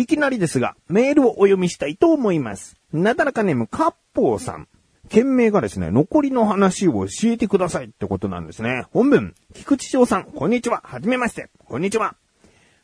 いきなりですが、メールをお読みしたいと思います。なだらかネーム、カッポーさん。件名がですね、残りの話を教えてくださいってことなんですね。本文、菊池翔さん、こんにちは。はじめまして。こんにちは。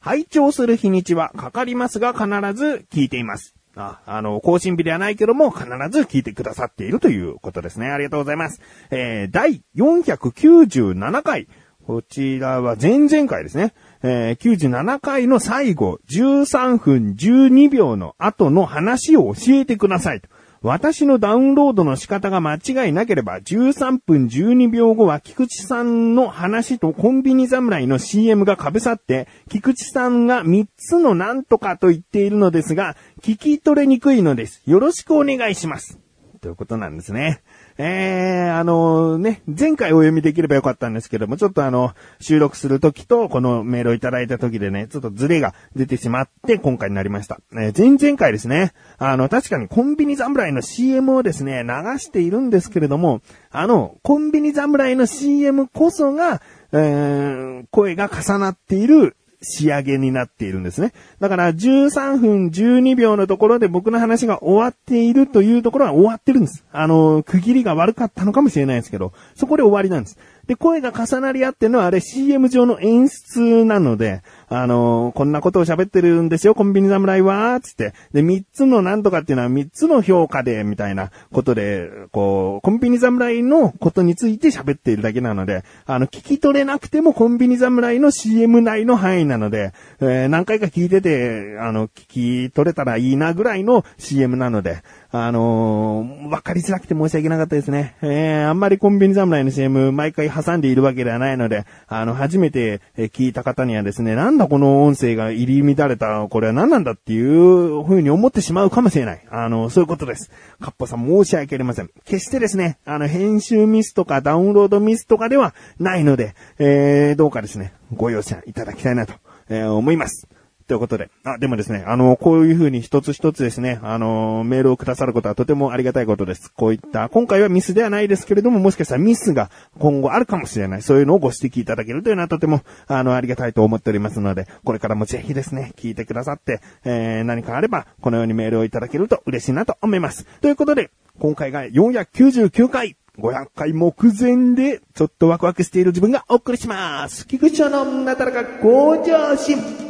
拝聴する日にちはかかりますが必ず聞いています。あ、あの、更新日ではないけども必ず聞いてくださっているということですね。ありがとうございます。えー、第497回。こちらは前々回ですね。えー、97回の最後、13分12秒の後の話を教えてくださいと。私のダウンロードの仕方が間違いなければ、13分12秒後は菊池さんの話とコンビニ侍の CM が被さって、菊池さんが3つのなんとかと言っているのですが、聞き取れにくいのです。よろしくお願いします。ということなんですね。えー、あのね、前回お読みできればよかったんですけども、ちょっとあの、収録するときと、このメールをいただいたときでね、ちょっとズレが出てしまって、今回になりました。えー、前々回ですね、あの、確かにコンビニ侍の CM をですね、流しているんですけれども、あの、コンビニ侍の CM こそが、えー、声が重なっている仕上げになっているんですね。だから13分12秒のところで僕の話が終わっているというところは終わってるんです。あの、区切りが悪かったのかもしれないですけど、そこで終わりなんです。で、声が重なり合ってるのはあれ CM 上の演出なので、あのこんなことを喋ってるんですよ、コンビニ侍は、つって。で、三つのなんとかっていうのは三つの評価で、みたいなことで、こう、コンビニ侍のことについて喋っているだけなので、あの、聞き取れなくてもコンビニ侍の CM 内の範囲なので、えー、何回か聞いてて、あの、聞き取れたらいいなぐらいの CM なので、あのー、わかりづらくて申し訳なかったですね。えー、あんまりコンビニ侍の CM 毎回挟んでいるわけではないので、あの、初めて聞いた方にはですね、なんだこの音声が入り乱れた、これは何なんだっていう風に思ってしまうかもしれない。あの、そういうことです。カッポさん申し訳ありません。決してですね、あの、編集ミスとかダウンロードミスとかではないので、えー、どうかですね、ご容赦いただきたいなと、えー、思います。ということで。あ、でもですね、あの、こういう風に一つ一つですね、あの、メールをくださることはとてもありがたいことです。こういった、今回はミスではないですけれども、もしかしたらミスが今後あるかもしれない。そういうのをご指摘いただけるというのはとても、あの、ありがたいと思っておりますので、これからもぜひですね、聞いてくださって、えー、何かあれば、このようにメールをいただけると嬉しいなと思います。ということで、今回が499回。500回目前で、ちょっとワクワクしている自分がお送りします。菊池のなだらか向上心。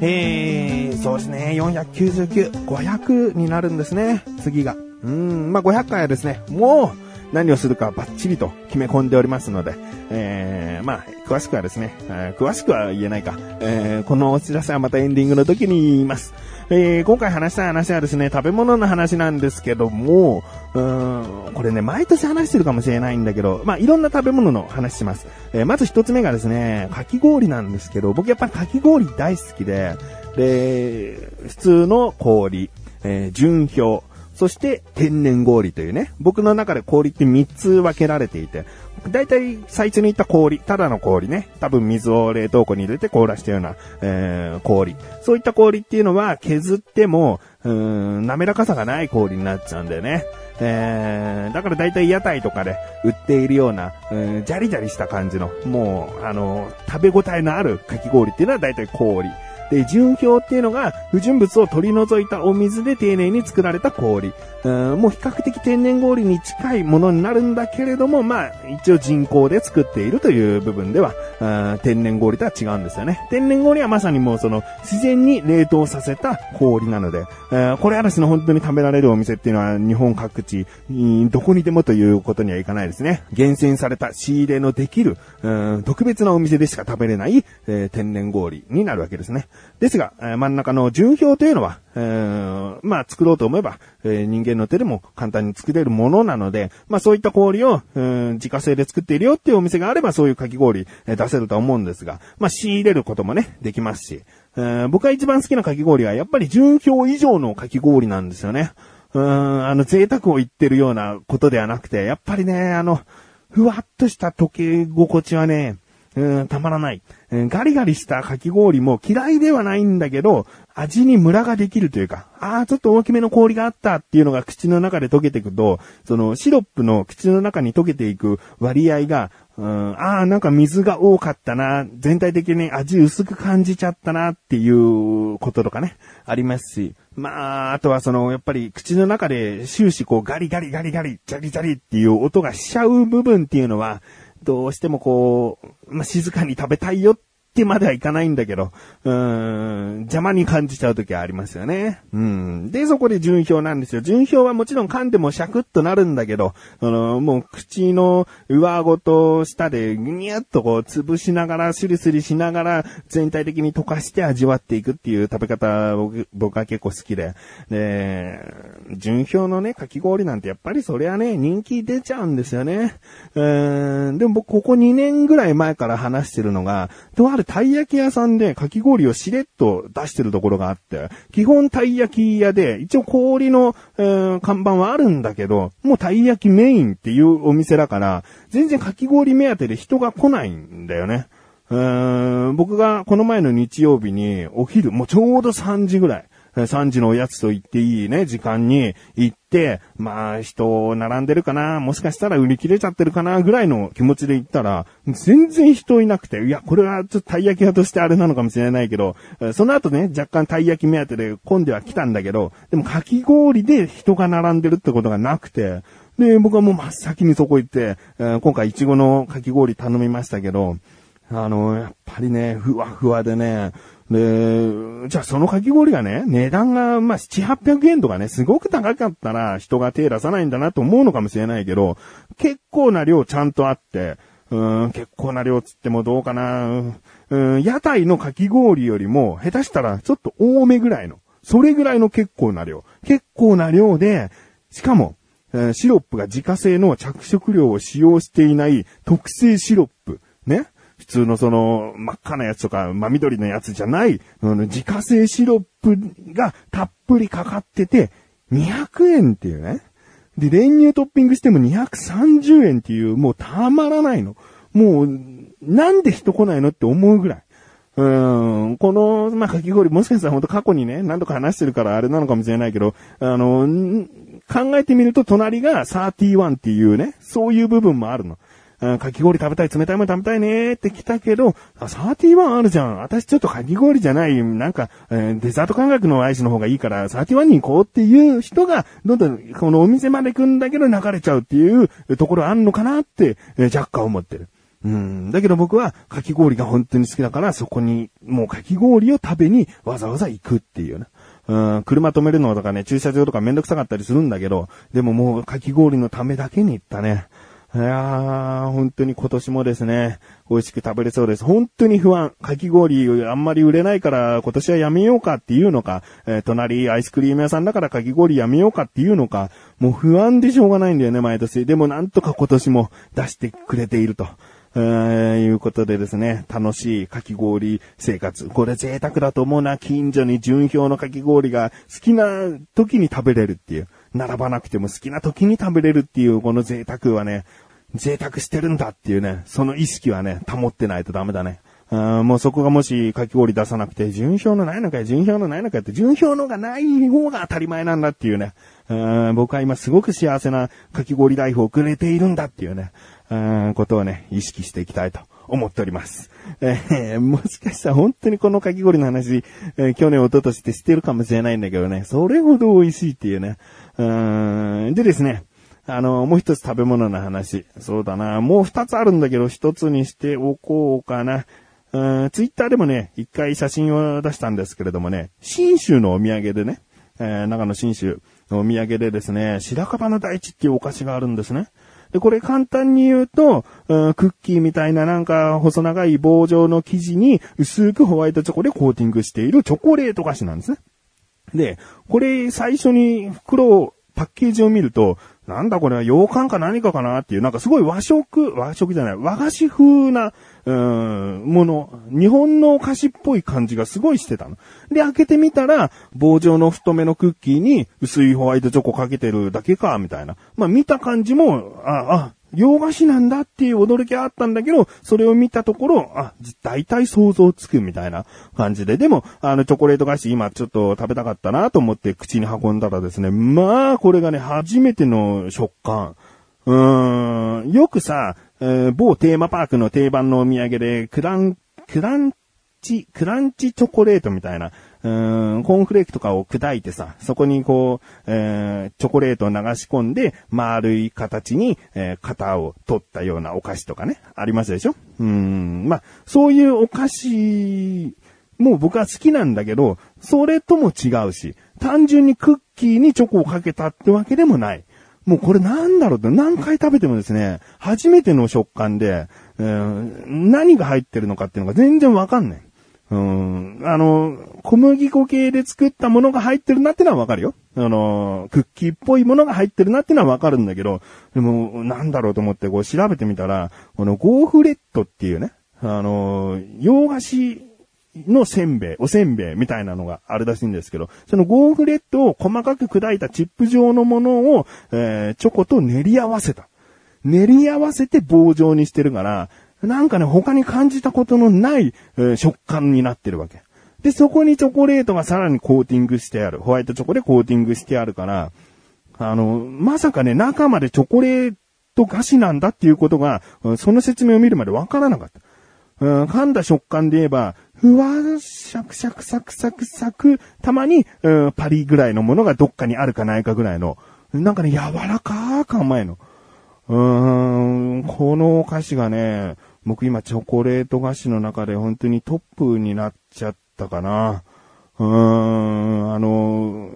えー、そうですね、499、500になるんですね、次が。うん、まあ、500回はですね、もう、何をするかバッチリと決め込んでおりますので、えー、まあ、詳しくはですね、えー、詳しくは言えないか、えー、このお知らせはまたエンディングの時に言います。えー、今回話したい話はですね、食べ物の話なんですけども、うーん、これね、毎年話してるかもしれないんだけど、まあ、いろんな食べ物の話します。えー、まず一つ目がですね、かき氷なんですけど、僕やっぱりかき氷大好きで、で、普通の氷、えー、純氷、そして天然氷というね、僕の中で氷って3つ分けられていて、だいたい最初に言った氷、ただの氷ね、多分水を冷凍庫に入れて凍らしたような、えー、氷。そういった氷っていうのは削っても、うん、滑らかさがない氷になっちゃうんだよね。えー、だから大体屋台とかで売っているような、うん、ジャリジャリした感じの、もう、あの、食べ応えのあるかき氷っていうのは大体氷。で、純氷っていうのが不純物を取り除いたお水で丁寧に作られた氷。うんもう比較的天然氷に近いものになるんだけれども、まあ、一応人工で作っているという部分では、うん天然氷とは違うんですよね。天然氷はまさにもうその自然に冷凍させた氷なので、うんこれ嵐の本当に食べられるお店っていうのは日本各地、どこにでもということにはいかないですね。厳選された仕入れのできる、うん特別なお店でしか食べれない、えー天然氷になるわけですね。ですが、真ん中の純氷というのは、えーまあ作ろうと思えば、えー人間の手でも簡単に作れるものなので、まあそういった氷を、うん自家製で作っているよっていうお店があればそういうかき氷、えー出せるとは思うんですが、まあ仕入れることもね、できますし、えー僕が一番好きなかき氷はやっぱり純氷以上のかき氷なんですよね。うん、あの贅沢を言ってるようなことではなくて、やっぱりね、あの、ふわっとした溶け心地はね、うん、たまらない、うん。ガリガリしたかき氷も嫌いではないんだけど、味にムラができるというか、ああ、ちょっと大きめの氷があったっていうのが口の中で溶けていくと、そのシロップの口の中に溶けていく割合が、うん、ああ、なんか水が多かったな、全体的に味薄く感じちゃったなっていうこととかね、ありますし、まあ、あとはその、やっぱり口の中で終始こうガリガリガリガリ、ジャリジャリっていう音がしちゃう部分っていうのは、どうしてもこう、まあ、静かに食べたいよっってまではいかないんだけど、うーん、邪魔に感じちゃう時はありますよね。うん。で、そこで順表なんですよ。順表はもちろん噛んでもシャクッとなるんだけど、あの、もう口の上顎と下でぐにゃっとこう潰しながら、スリスリしながら、全体的に溶かして味わっていくっていう食べ方、僕僕は結構好きで。で、順表のね、かき氷なんてやっぱりそりゃね、人気出ちゃうんですよね。うん、でも僕ここ2年ぐらい前から話してるのが、とあるたい焼き屋さんでかき氷をしれっと出してるところがあって、基本たい焼き屋で、一応氷の、えー、看板はあるんだけど、もうたい焼きメインっていうお店だから、全然かき氷目当てで人が来ないんだよね。うーん僕がこの前の日曜日にお昼、もうちょうど3時ぐらい。3時のおやつと言っていいね、時間に行って、まあ人並んでるかな、もしかしたら売り切れちゃってるかな、ぐらいの気持ちで行ったら、全然人いなくて、いや、これはちょっとたい焼き屋としてあれなのかもしれないけど、その後ね、若干たい焼き目当てで混んでは来たんだけど、でもかき氷で人が並んでるってことがなくて、で、僕はもう真っ先にそこ行って、今回いちごのかき氷頼みましたけど、あの、やっぱりね、ふわふわでね、で、じゃあそのかき氷がね、値段が、まあ、7、800円とかね、すごく高かったら人が手出さないんだなと思うのかもしれないけど、結構な量ちゃんとあって、うん、結構な量つってもどうかな、うん、屋台のかき氷よりも、下手したらちょっと多めぐらいの、それぐらいの結構な量。結構な量で、しかも、え、シロップが自家製の着色料を使用していない特製シロップ。ね。普通のその、真っ赤なやつとか、真緑のやつじゃない、あの自家製シロップがたっぷりかかってて、200円っていうね。で、練乳トッピングしても230円っていう、もうたまらないの。もう、なんで人来ないのって思うぐらい。うん、この、まあ、かき氷、もしかしたら本当過去にね、何度か話してるからあれなのかもしれないけど、あの、考えてみると隣が31っていうね、そういう部分もあるの。かき氷食べたい、冷たいもの食べたいねって来たけど、あ、31あるじゃん。私ちょっとかき氷じゃない、なんか、えー、デザート感覚のアイスの方がいいから、31に行こうっていう人が、どんどんこのお店まで来んだけど流れちゃうっていうところあんのかなって、えー、若干思ってる。うん。だけど僕はかき氷が本当に好きだから、そこにもうかき氷を食べにわざわざ行くっていうね。うん、車止めるのとかね、駐車場とかめんどくさかったりするんだけど、でももうかき氷のためだけに行ったね。いやー、本当に今年もですね、美味しく食べれそうです。本当に不安。かき氷あんまり売れないから今年はやめようかっていうのか、えー、隣アイスクリーム屋さんだからかき氷やめようかっていうのか、もう不安でしょうがないんだよね、毎年。でもなんとか今年も出してくれていると。えー、いうことでですね、楽しいかき氷生活。これ贅沢だと思うな。近所に純氷のかき氷が好きな時に食べれるっていう。並ばなくても好きな時に食べれるっていうこの贅沢はね、贅沢してるんだっていうね、その意識はね、保ってないとダメだね。あもうそこがもしかき氷出さなくて、順票のないのかよ、順票のないのかよって、順票のがない方が当たり前なんだっていうね。僕は今すごく幸せなかき氷ライフを送れているんだっていうね、ことをね、意識していきたいと思っております。えー、もしかしたら本当にこのかき氷の話、えー、去年、一昨年って知ってるかもしれないんだけどね、それほど美味しいっていうね。うんでですね、あの、もう一つ食べ物の話。そうだな。もう二つあるんだけど、一つにしておこうかな。うん、ツイッターでもね、一回写真を出したんですけれどもね、新州のお土産でね、えー、長野新州のお土産でですね、白樺の大地っていうお菓子があるんですね。で、これ簡単に言うと、うん、クッキーみたいななんか細長い棒状の生地に薄くホワイトチョコでコーティングしているチョコレート菓子なんですね。で、これ最初に袋を、パッケージを見ると、なんだこれは洋館か何かかなっていう、なんかすごい和食、和食じゃない、和菓子風な、うん、もの、日本のお菓子っぽい感じがすごいしてたの。で、開けてみたら、棒状の太めのクッキーに薄いホワイトチョコかけてるだけか、みたいな。まあ見た感じも、あ、あ、洋菓子なんだっていう驚きはあったんだけど、それを見たところ、あ、大体想像つくみたいな感じで、でも、あの、チョコレート菓子今ちょっと食べたかったなと思って口に運んだらですね、まあ、これがね、初めての食感。うーん、よくさ、えー、某テーマパークの定番のお土産で、クラン、クランチ、クランチチョコレートみたいな、うーん、コーンフレークとかを砕いてさ、そこにこう、えー、チョコレートを流し込んで、丸い形に、えー、型を取ったようなお菓子とかね、ありますでしょ？うん、まあ、そういうお菓子、もう僕は好きなんだけど、それとも違うし、単純にクッキーにチョコをかけたってわけでもない。もうこれなんだろうって何回食べてもですね、初めての食感で、えー、何が入ってるのかっていうのが全然わかんない。うん、あの、小麦粉系で作ったものが入ってるなってのはわかるよ。あの、クッキーっぽいものが入ってるなってのはわかるんだけど、でも、なんだろうと思ってこう調べてみたら、このゴーフレットっていうね、あの、洋菓子のせんべい、おせんべいみたいなのがあるらしいんですけど、そのゴーフレットを細かく砕いたチップ状のものを、えー、チョコと練り合わせた。練り合わせて棒状にしてるから、なんかね、他に感じたことのない、えー、食感になってるわけ。で、そこにチョコレートがさらにコーティングしてある。ホワイトチョコでコーティングしてあるから、あの、まさかね、中までチョコレート菓子なんだっていうことが、その説明を見るまでわからなかった。うん、噛んだ食感で言えば、ふわー、シャクシャクサクサクサク、たまに、うん、パリぐらいのものがどっかにあるかないかぐらいの、なんかね、柔らかーか甘いの。うーん、このお菓子がね、僕今チョコレート菓子の中で本当にトップになっちゃったかな。うーん、あの、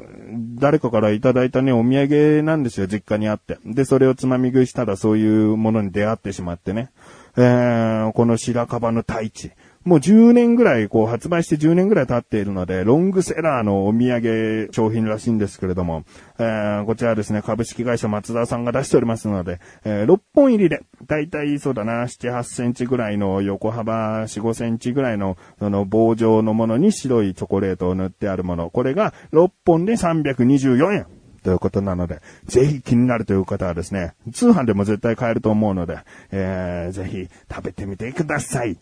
誰かからいただいたね、お土産なんですよ、実家にあって。で、それをつまみ食いしたらそういうものに出会ってしまってね。えー、この白樺の大地。もう10年ぐらい、こう発売して10年ぐらい経っているので、ロングセラーのお土産商品らしいんですけれども、えー、こちらですね、株式会社松田さんが出しておりますので、えー、6本入りで、だいたいそうだな、7、8センチぐらいの横幅4、5センチぐらいの、その棒状のものに白いチョコレートを塗ってあるもの。これが6本で324円。ということなので、ぜひ気になるという方はですね、通販でも絶対買えると思うので、えー、ぜひ食べてみてください。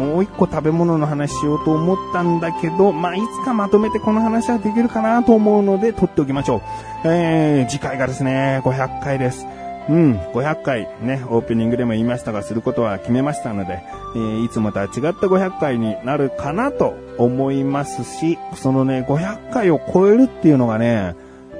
もう一個食べ物の話しようと思ったんだけど、まあ、いつかまとめてこの話はできるかなと思うので、取っておきましょう。えー、次回がですね、500回です。うん、500回ね、オープニングでも言いましたが、することは決めましたので、えー、いつもとは違った500回になるかなと思いますし、そのね、500回を超えるっていうのがね、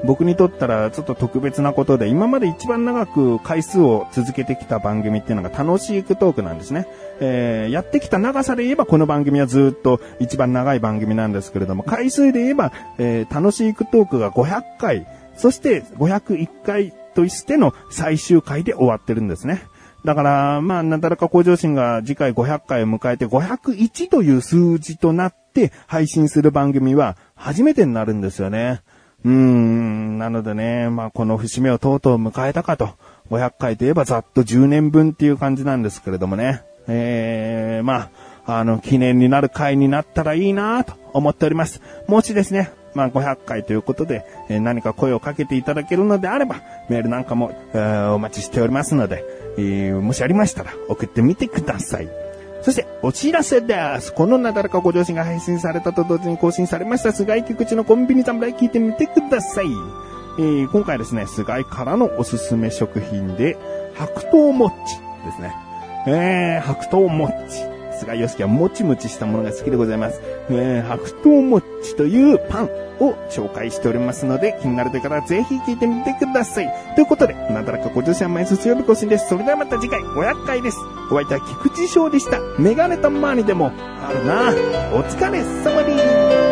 僕にとったらちょっと特別なことで、今まで一番長く回数を続けてきた番組っていうのが楽しいクトークなんですね。えー、やってきた長さで言えばこの番組はずっと一番長い番組なんですけれども、回数で言えば、えー、楽しいクトークが500回、そして501回としての最終回で終わってるんですね。だから、まあ、なんだらか向上心が次回500回を迎えて501という数字となって配信する番組は初めてになるんですよね。うーん、なのでね、まあ、この節目をとうとう迎えたかと。500回といえばざっと10年分っていう感じなんですけれどもね。えー、まあ、あの、記念になる回になったらいいなと思っております。もしですね、まあ、500回ということで、えー、何か声をかけていただけるのであれば、メールなんかも、えー、お待ちしておりますので、えー、もしありましたら送ってみてください。そして、お知らせです。このなだらかご上心が配信されたと同時に更新されました、菅井菊池のコンビニ侍聞いてみてください。えー、今回ですね、菅井からのおすすめ食品で、白桃もっちですね。えー、白桃もっち。菅義樹はもちもちしたものが好きでございます。えー、白桃もっちというパンを紹介しておりますので、気になる方はぜひ聞いてみてください。ということで、なだらか50社毎日曜日更新です。それではまた次回500回です。お相手は菊池翔でした。メガネたまにでもあるな。お疲れ様です。